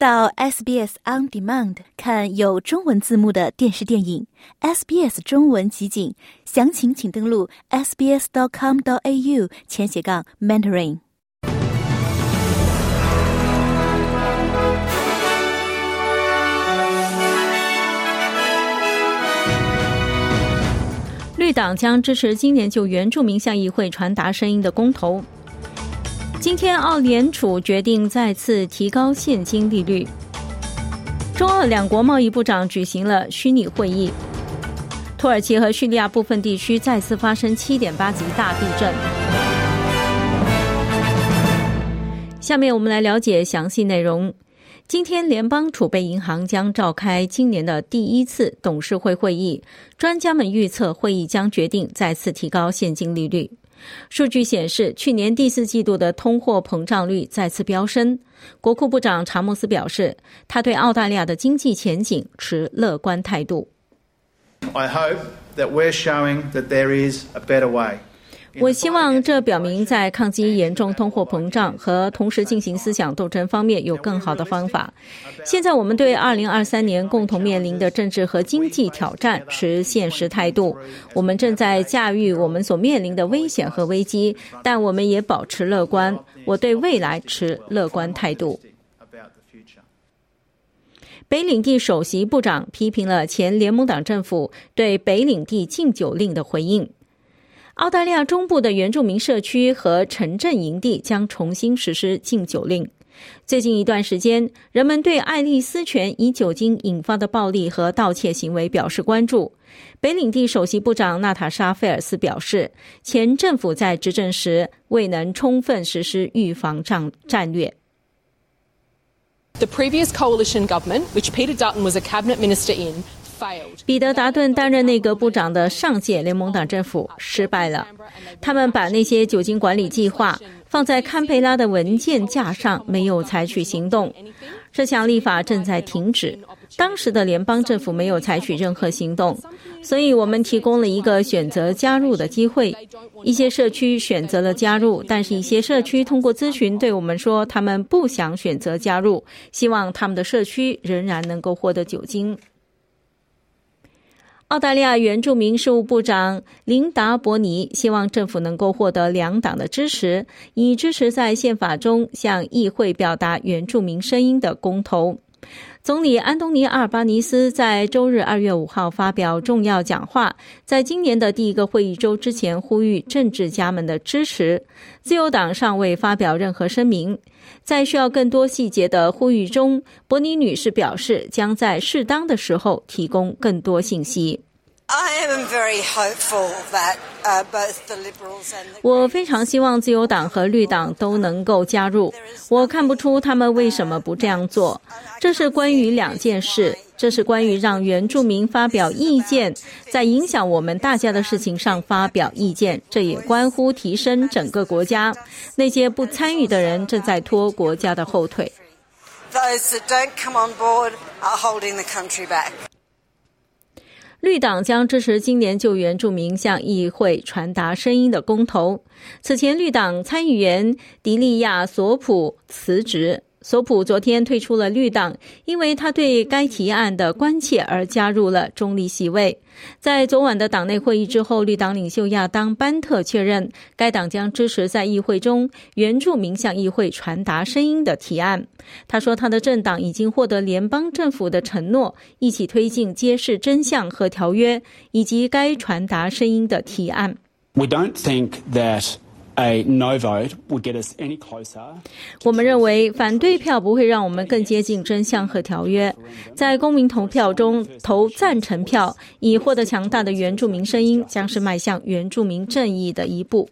到 SBS On Demand 看有中文字幕的电视电影 SBS 中文集锦，详情请登录 sbs dot com dot au 前斜杠 mentoring。绿党将支持今年就原住民向议会传达声音的公投。今天，澳联储决定再次提高现金利率。中澳两国贸易部长举行了虚拟会议。土耳其和叙利亚部分地区再次发生7.8级大地震。下面我们来了解详细内容。今天，联邦储备银行将召开今年的第一次董事会会议。专家们预测，会议将决定再次提高现金利率。数据显示，去年第四季度的通货膨胀率再次飙升。国库部长查莫斯表示，他对澳大利亚的经济前景持乐观态度。I hope that we're showing that there is a better way. 我希望这表明，在抗击严重通货膨胀和同时进行思想斗争方面有更好的方法。现在，我们对2023年共同面临的政治和经济挑战持现实态度。我们正在驾驭我们所面临的危险和危机，但我们也保持乐观。我对未来持乐观态度。北领地首席部长批评了前联盟党政府对北领地禁酒令的回应。澳大利亚中部的原住民社区和城镇营地将重新实施禁酒令。最近一段时间，人们对爱丽丝泉以酒精引发的暴力和盗窃行为表示关注。北领地首席部长娜塔莎·菲尔斯表示，前政府在执政时未能充分实施预防战战略。The previous coalition government, which Peter Dutton was a cabinet minister in, 彼得·达顿担任内阁部长的上届联盟党政府失败了。他们把那些酒精管理计划放在堪培拉的文件架上，没有采取行动。这项立法正在停止。当时的联邦政府没有采取任何行动，所以我们提供了一个选择加入的机会。一些社区选择了加入，但是一些社区通过咨询对我们说，他们不想选择加入，希望他们的社区仍然能够获得酒精。澳大利亚原住民事务部长琳达·伯尼希望政府能够获得两党的支持，以支持在宪法中向议会表达原住民声音的公投。总理安东尼·阿尔巴尼斯在周日二月五号发表重要讲话，在今年的第一个会议周之前呼吁政治家们的支持。自由党尚未发表任何声明。在需要更多细节的呼吁中，伯尼女士表示将在适当的时候提供更多信息。我非常希望自由党和绿党都能够加入。我看不出他们为什么不这样做。这是关于两件事：这是关于让原住民发表意见，在影响我们大家的事情上发表意见。这也关乎提升整个国家。那些不参与的人正在拖国家的后腿。绿党将支持今年就原住民向议会传达声音的公投。此前，绿党参议员迪利亚·索普辞职。索普昨天退出了绿党，因为他对该提案的关切而加入了中立席位。在昨晚的党内会议之后，绿党领袖亚当·班特确认，该党将支持在议会中原住民向议会传达声音的提案。他说，他的政党已经获得联邦政府的承诺，一起推进揭示真相和条约，以及该传达声音的提案。We don't think that. A no vote would get us any closer. 我们认为反对票不会让我们更接近真相和条约。在公民投票中投赞成票，以获得强大的原住民声音，将是迈向原住民正义的一步。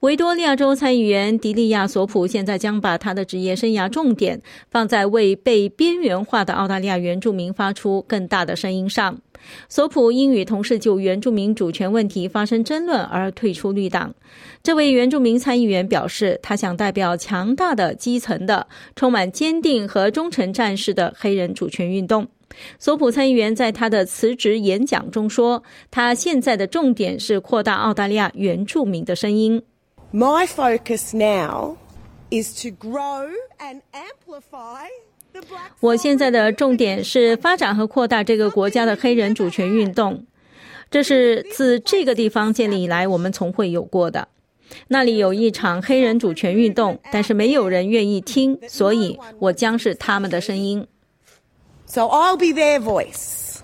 维多利亚州参议员迪利亚·索普现在将把他的职业生涯重点放在为被边缘化的澳大利亚原住民发出更大的声音上。索普因与同事就原住民主权问题发生争论而退出绿党。这位原住民参议员表示，他想代表强大的基层的、充满坚定和忠诚战士的黑人主权运动。索普参议员在他的辞职演讲中说：“他现在的重点是扩大澳大利亚原住民的声音。” My focus now is to grow and amplify 我现在的重点是发展和扩大这个国家的黑人主权运动，这是自这个地方建立以来我们从未有过的。那里有一场黑人主权运动，但是没有人愿意听，所以我将是他们的声音。So I'll be their voice.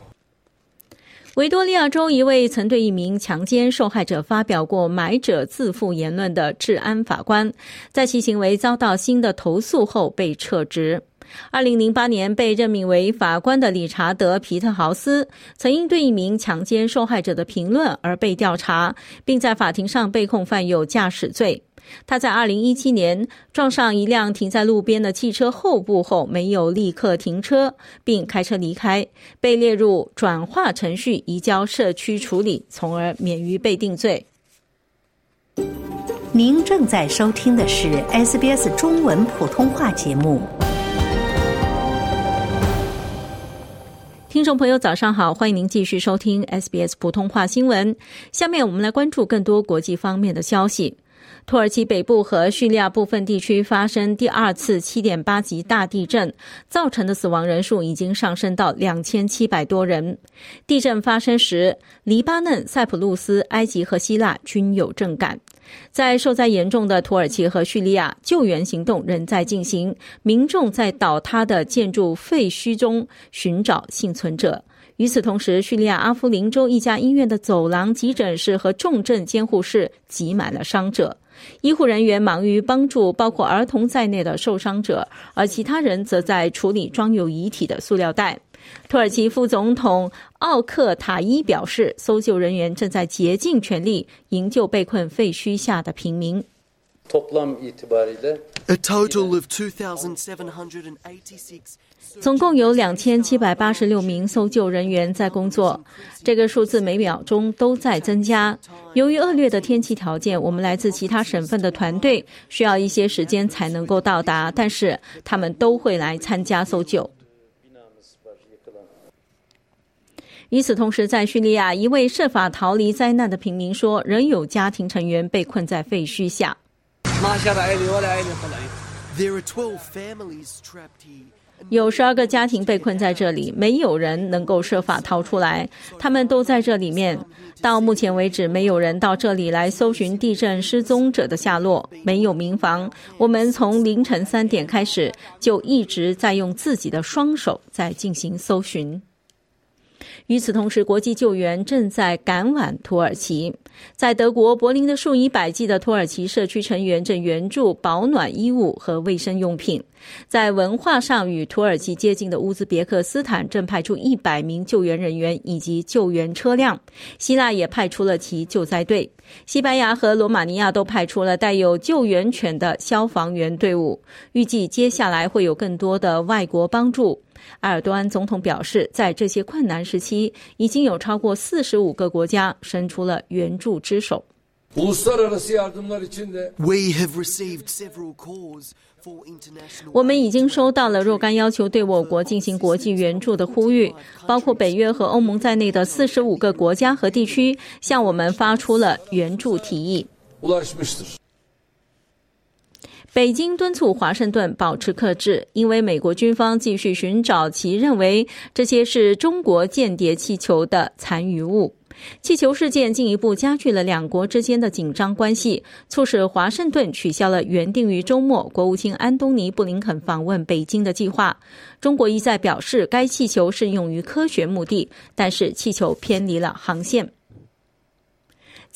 维多利亚州一位曾对一名强奸受害者发表过“买者自负”言论的治安法官，在其行为遭到新的投诉后被撤职。二零零八年被任命为法官的理查德·皮特豪斯，曾因对一名强奸受害者的评论而被调查，并在法庭上被控犯有驾驶罪。他在二零一七年撞上一辆停在路边的汽车后部后，没有立刻停车，并开车离开，被列入转化程序移交社区处理，从而免于被定罪。您正在收听的是 SBS 中文普通话节目。听众朋友，早上好，欢迎您继续收听 SBS 普通话新闻。下面我们来关注更多国际方面的消息。土耳其北部和叙利亚部分地区发生第二次7.8级大地震，造成的死亡人数已经上升到2700多人。地震发生时，黎巴嫩、塞浦路斯、埃及和希腊均有震感。在受灾严重的土耳其和叙利亚，救援行动仍在进行，民众在倒塌的建筑废墟中寻找幸存者。与此同时，叙利亚阿夫林州一家医院的走廊、急诊室和重症监护室挤满了伤者。医护人员忙于帮助包括儿童在内的受伤者，而其他人则在处理装有遗体的塑料袋。土耳其副总统奥克塔伊表示，搜救人员正在竭尽全力营救被困废墟下的平民。A total of 2,786. 总共有两千七百八十六名搜救人员在工作，这个数字每秒钟都在增加。由于恶劣的天气条件，我们来自其他省份的团队需要一些时间才能够到达，但是他们都会来参加搜救。与此同时，在叙利亚，一位设法逃离灾难的平民说，仍有家庭成员被困在废墟下。There are 12 families trapped here. 有十二个家庭被困在这里，没有人能够设法逃出来，他们都在这里面。到目前为止，没有人到这里来搜寻地震失踪者的下落，没有民房。我们从凌晨三点开始，就一直在用自己的双手在进行搜寻。与此同时，国际救援正在赶往土耳其。在德国柏林的数以百计的土耳其社区成员正援助保暖衣物和卫生用品。在文化上与土耳其接近的乌兹别克斯坦正派出一百名救援人员以及救援车辆。希腊也派出了其救灾队。西班牙和罗马尼亚都派出了带有救援犬的消防员队伍。预计接下来会有更多的外国帮助。埃尔多安总统表示，在这些困难时期，已经有超过四十五个国家伸出了援助之手。uluslararası yardımlar için de We have received several calls for international. 我们已经收到了若干要求对我国进行国际援助的呼吁，包括北约和欧盟在内的四十五个国家和地区向我们发出了援助提议。北京敦促华盛顿保持克制，因为美国军方继续寻找其认为这些是中国间谍气球的残余物。气球事件进一步加剧了两国之间的紧张关系，促使华盛顿取消了原定于周末国务卿安东尼·布林肯访问北京的计划。中国一再表示该气球是用于科学目的，但是气球偏离了航线。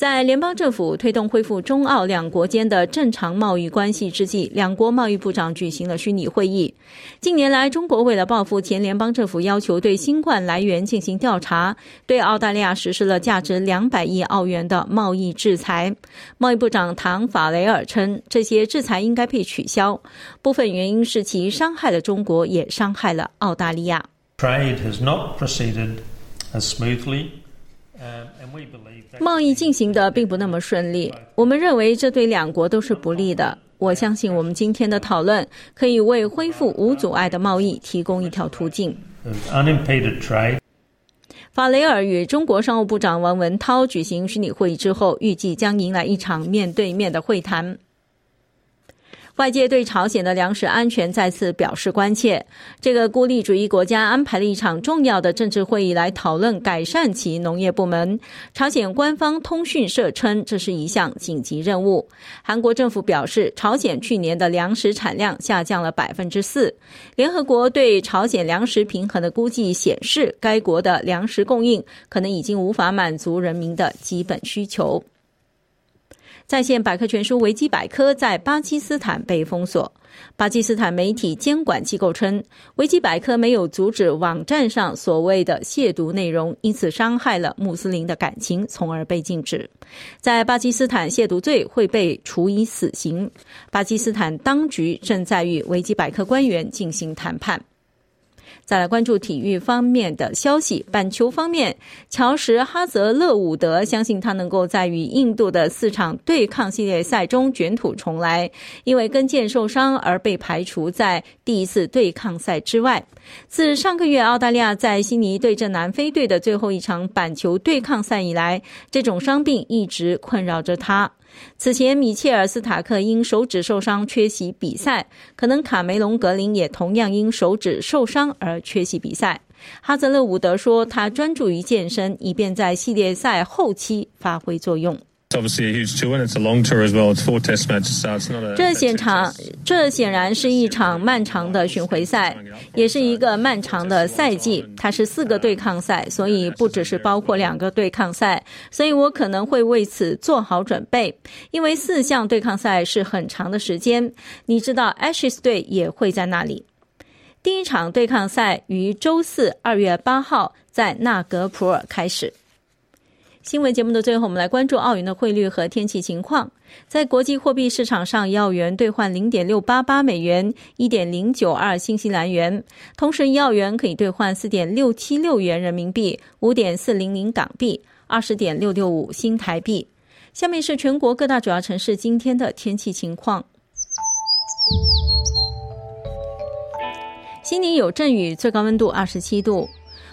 在联邦政府推动恢复中澳两国间的正常贸易关系之际，两国贸易部长举行了虚拟会议。近年来，中国为了报复前联邦政府要求对新冠来源进行调查，对澳大利亚实施了价值两百亿澳元的贸易制裁。贸易部长唐法雷尔称，这些制裁应该被取消，部分原因是其伤害了中国，也伤害了澳大利亚。Trade has not proceeded as smoothly, 贸易进行的并不那么顺利，我们认为这对两国都是不利的。我相信我们今天的讨论可以为恢复无阻碍的贸易提供一条途径。法雷尔与中国商务部长王文涛举行虚拟会议之后，预计将迎来一场面对面的会谈。外界对朝鲜的粮食安全再次表示关切。这个孤立主义国家安排了一场重要的政治会议来讨论改善其农业部门。朝鲜官方通讯社称，这是一项紧急任务。韩国政府表示，朝鲜去年的粮食产量下降了百分之四。联合国对朝鲜粮食平衡的估计显示，该国的粮食供应可能已经无法满足人民的基本需求。在线百科全书维基百科在巴基斯坦被封锁。巴基斯坦媒体监管机构称，维基百科没有阻止网站上所谓的亵渎内容，因此伤害了穆斯林的感情，从而被禁止。在巴基斯坦，亵渎罪会被处以死刑。巴基斯坦当局正在与维基百科官员进行谈判。再来关注体育方面的消息。板球方面，乔什哈泽勒伍德相信他能够在与印度的四场对抗系列赛中卷土重来，因为跟腱受伤而被排除在第一次对抗赛之外。自上个月澳大利亚在悉尼对阵南非队的最后一场板球对抗赛以来，这种伤病一直困扰着他。此前，米切尔斯塔克因手指受伤缺席比赛，可能卡梅隆格林也同样因手指受伤而缺席比赛。哈泽勒伍德说，他专注于健身，以便在系列赛后期发挥作用。这显场，这显然是一场漫长的巡回赛，也是一个漫长的赛季。它是四个对抗赛，所以不只是包括两个对抗赛。所以我可能会为此做好准备，因为四项对抗赛是很长的时间。你知道，Ashes 队也会在那里。第一场对抗赛于周四二月八号在纳格普尔开始。新闻节目的最后，我们来关注澳元的汇率和天气情况。在国际货币市场上，一澳元兑换零点六八八美元，一点零九二新西兰元；同时，一澳元可以兑换四点六七六元人民币，五点四零零港币，二十点六六五新台币。下面是全国各大主要城市今天的天气情况：悉尼有阵雨，最高温度二十七度；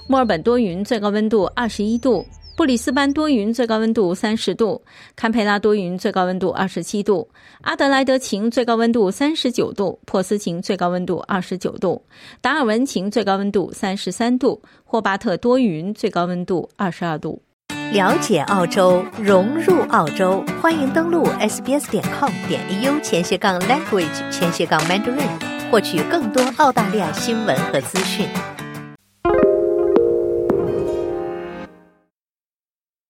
墨尔本多云，最高温度二十一度。布里斯班多云，最高温度三十度；堪培拉多云，最高温度二十七度；阿德莱德晴，最高温度三十九度；珀斯晴，最高温度二十九度；达尔文晴，最高温度三十三度；霍巴特多云，最高温度二十二度。了解澳洲，融入澳洲，欢迎登录 sbs 点 com 点 au 前斜杠 language 前斜杠 mandarin，获取更多澳大利亚新闻和资讯。